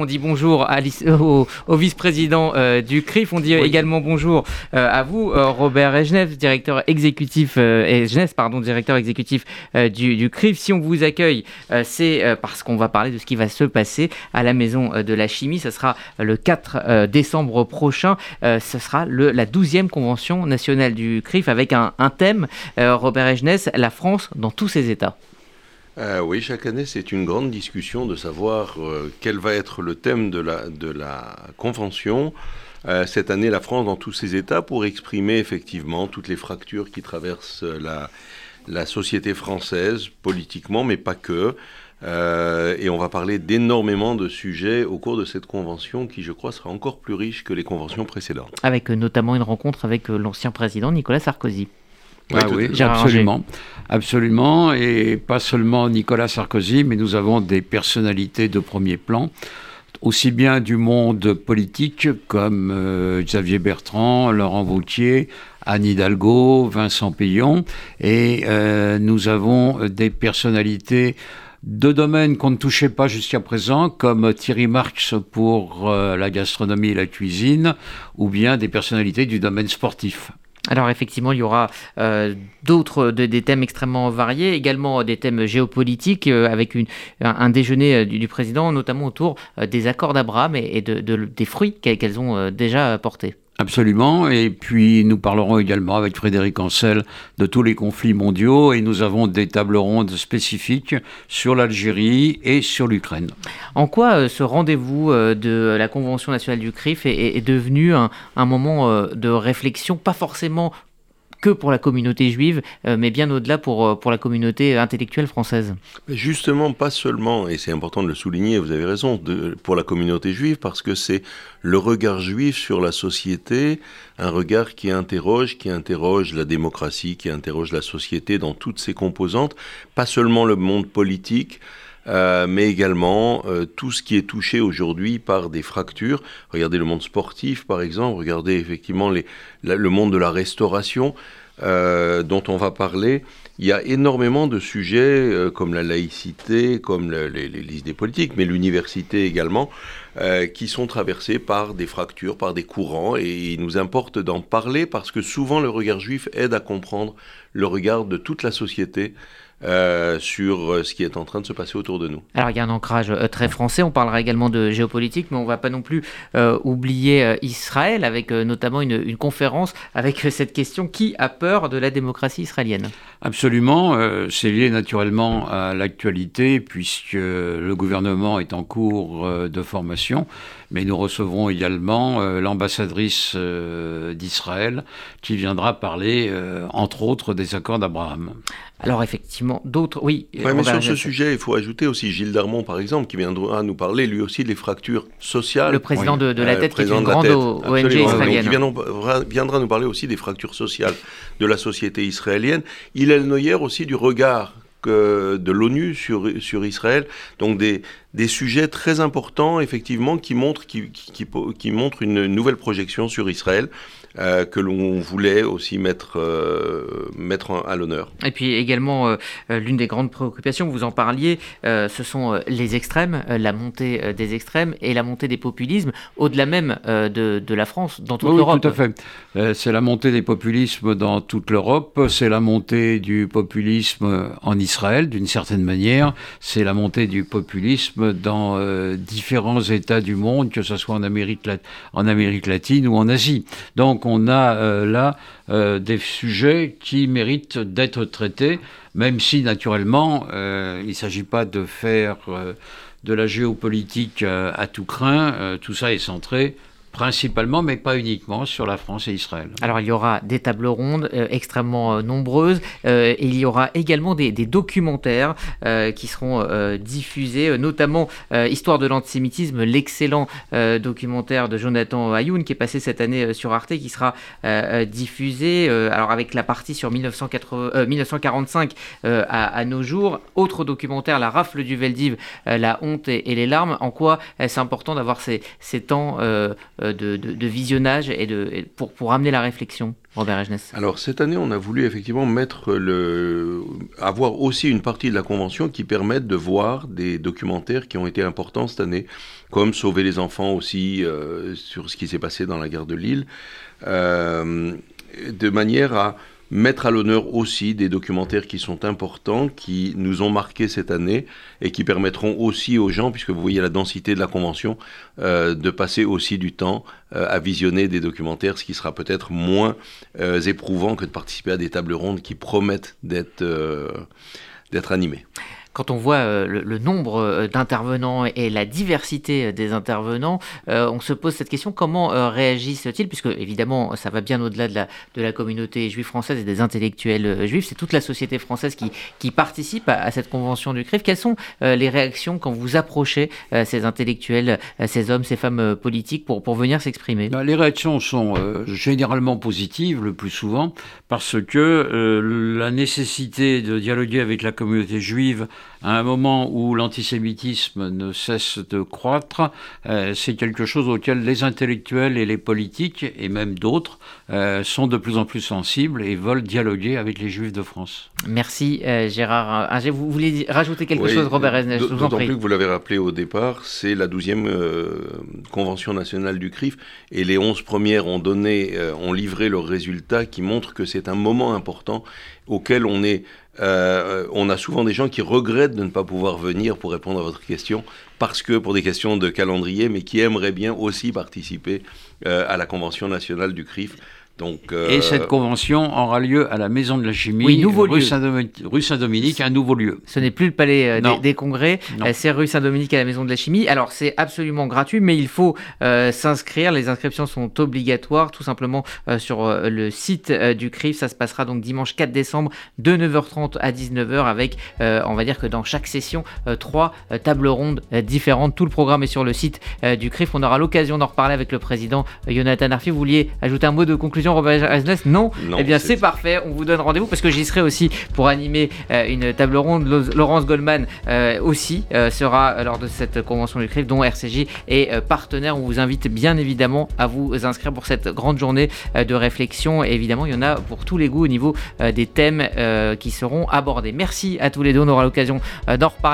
On dit bonjour au, vice-président du CRIF. On dit également bonjour à vous, Robert Ejnev, directeur exécutif, pardon, directeur exécutif du, du, CRIF. Si on vous accueille, c'est parce qu'on va parler de ce qui va se passer à la Maison de la Chimie. Ce sera le 4 décembre prochain. ce sera le, la 12e convention nationale du CRIF avec un, thème, Robert Ejnes, la France dans tous ses états. Euh, oui, chaque année, c'est une grande discussion de savoir euh, quel va être le thème de la, convention. Euh, cette année, la France dans tous ses états pour exprimer effectivement toutes les fractures qui traversent la société française, politiquement, mais pas que. et on va parler d'énormément de sujets au cours de cette convention qui, je crois, sera encore plus riche que les conventions précédentes. Avec notamment une rencontre avec l'ancien président Nicolas Sarkozy. Ah oui, absolument. Absolument. Et pas seulement Nicolas Sarkozy, mais nous avons des personnalités de premier plan, aussi bien du monde politique comme euh, Xavier Bertrand, Laurent Vautier, Anne Hidalgo, Vincent Payon. Et euh, nous avons des personnalités de domaines qu'on ne touchait pas jusqu'à présent, comme Thierry Marx pour euh, la gastronomie et la cuisine, ou bien des personnalités du domaine sportif. Alors effectivement, il y aura euh, d'autres des thèmes extrêmement variés, également des thèmes géopolitiques euh, avec un, déjeuner euh, du, président, notamment autour des accords d'Abraham et, de, des fruits qu'elles ont déjà portés. Absolument. Et puis nous parlerons également avec Frédéric Ancel de tous les conflits mondiaux et nous avons des tables rondes spécifiques sur l'Algérie et sur l'Ukraine. En quoi euh, ce rendez-vous euh, de la Convention nationale du CRIF est, devenu un, moment euh, de réflexion, pas forcément que pour la communauté juive, euh, mais bien au-delà pour, euh, pour la communauté intellectuelle française. justement, pas seulement, et c'est important de le souligner, vous avez raison, pour la communauté juive, parce que c'est le regard juif sur la société, un regard qui interroge, qui interroge la démocratie, qui interroge la société dans toutes ses composantes, pas seulement le monde politique, euh, mais également tout ce qui est touché aujourd'hui par des fractures. Regardez le monde sportif, par exemple, regardez effectivement les, le monde de la restauration. Euh, dont on va parler, il y a énormément de sujets euh, comme la laïcité, comme les, idées politiques, mais l'université également, euh, qui sont traversés par des fractures, par des courants, et il nous importe d'en parler parce que souvent le regard juif aide à comprendre le regard de toute la société euh, sur euh, ce qui est en train de se passer autour de nous. Alors il y a un ancrage euh, très français, on parlera également de géopolitique, mais on ne va pas non plus oublier Israël, avec notamment une, conférence avec cette question qui a peur de la démocratie israélienne? Absolument, c'est lié naturellement à l'actualité, puisque le gouvernement est en cours de formation, mais nous recevrons également l'ambassadrice d'Israël qui viendra parler, entre autres, des accords d'Abraham. Alors effectivement, d'autres, oui. mais sur ce sujet, il faut ajouter aussi Gilles Darmon, par exemple, qui viendra nous parler lui aussi des fractures sociales. Le président de, la tête, qui est une grande ONG israélienne. qui viendra, nous parler aussi des fractures sociales de la société israélienne. Il est le aussi du regard de l'ONU sur, sur Israël. Donc des, des sujets très importants, effectivement, qui qui, qui, qui montrent une nouvelle projection sur Israël. Euh, que l'on voulait aussi mettre, euh, mettre à l'honneur. Et puis également, euh, l'une des grandes préoccupations, vous en parliez, ce sont les extrêmes, la montée des extrêmes et la montée des populismes, au-delà même de, de, la France, dans toute l'Europe. Oui, tout à fait. c'est la montée des populismes dans toute l'Europe, c'est la montée du populisme en Israël, d'une certaine manière, c'est la montée du populisme dans différents États du monde, que ce soit en Amérique, en Amérique latine ou en Asie. Donc, donc on a euh, là euh, des sujets qui méritent d'être traités, même si naturellement euh, il ne s'agit pas de faire de la géopolitique à tout craint. tout ça est centré principalement, mais pas uniquement, sur la France et Israël. Alors il y aura des tables rondes euh, extrêmement euh, nombreuses, euh, et il y aura également des, documentaires qui seront diffusés, notamment Histoire de l'antisémitisme, l'excellent documentaire de Jonathan Ayoun qui est passé cette année sur Arte, qui sera diffusé, alors avec la partie sur 1945 à, nos jours. Autre documentaire, La rafle du Veldiv, La honte et, les larmes. En quoi est-ce important d'avoir ces temps de, visionnage et, de, pour, pour amener la réflexion Robert Alors cette année, on a voulu effectivement mettre le, avoir aussi une partie de la convention qui permette de voir des documentaires qui ont été importants cette année, comme Sauver les enfants aussi sur ce qui s'est passé dans la guerre de Lille, de manière à mettre à l'honneur aussi des documentaires qui sont importants, qui nous ont marqués cette année et qui permettront aussi aux gens, puisque vous voyez la densité de la convention, euh, de passer aussi du temps euh, à visionner des documentaires, ce qui sera peut-être moins euh, éprouvant que de participer à des tables rondes qui promettent d'être d'être animées quand on voit euh, le, nombre euh, d'intervenants et la diversité euh, des intervenants, on se pose cette question comment réagissent-ils? Puisque évidemment, ça va bien au-delà de la, communauté juive française et des intellectuels juifs, c'est toute la société française qui, participe à, cette convention du CRIF. Quelles sont les réactions quand vous approchez ces intellectuels, ces hommes, ces femmes politiques pour, venir s'exprimer? Bah, Les réactions sont généralement positives le plus souvent parce que la nécessité de dialoguer avec la communauté juive à un moment où l'antisémitisme ne cesse de croître, euh, c'est quelque chose auquel les intellectuels et les politiques, et même d'autres, euh, sont de plus en plus sensibles et veulent dialoguer avec les Juifs de France. Merci euh, Gérard. vous voulez rajouter quelque chose, Robert Resnes D'autant plus que vous l'avez rappelé au départ, c'est la 12e Convention nationale du CRIF, et les 11 premières ont donné, ont livré leurs résultats qui montrent que c'est un moment important auquel on est euh, on a souvent des gens qui regrettent de ne pas pouvoir venir pour répondre à votre question parce que pour des questions de calendrier, mais qui aimeraient bien aussi participer euh, à la Convention nationale du CRIF. Euh, et cette convention aura lieu à la Maison de la Chimie, rue Saint-Dominique, un nouveau lieu. Ce n'est plus le palais euh, des, congrès, euh, c'est rue Saint-Dominique à la Maison de la Chimie. Alors c'est absolument gratuit, mais il faut s'inscrire. Les inscriptions sont obligatoires, tout simplement sur le site du CRIF. Ça se passera donc dimanche 4 décembre de 9h30 à 19h avec, on va dire que dans chaque session, trois tables rondes différentes. Tout le programme est sur le site du CRIF. On aura l'occasion d'en reparler avec le président Jonathan Arfi. Vous vouliez ajouter un mot de conclusion Robert non, Eh bien, c'est parfait. On vous donne rendez-vous parce que j'y serai aussi pour animer euh, une table ronde. Laurence Goldman euh, aussi euh, sera lors de cette convention du CRIF, dont RCJ est partenaire. On vous invite bien évidemment à vous inscrire pour cette grande journée de réflexion. Et évidemment, il y en a pour tous les goûts au niveau des thèmes qui seront abordés. Merci à tous les deux. On aura l'occasion d'en reparler.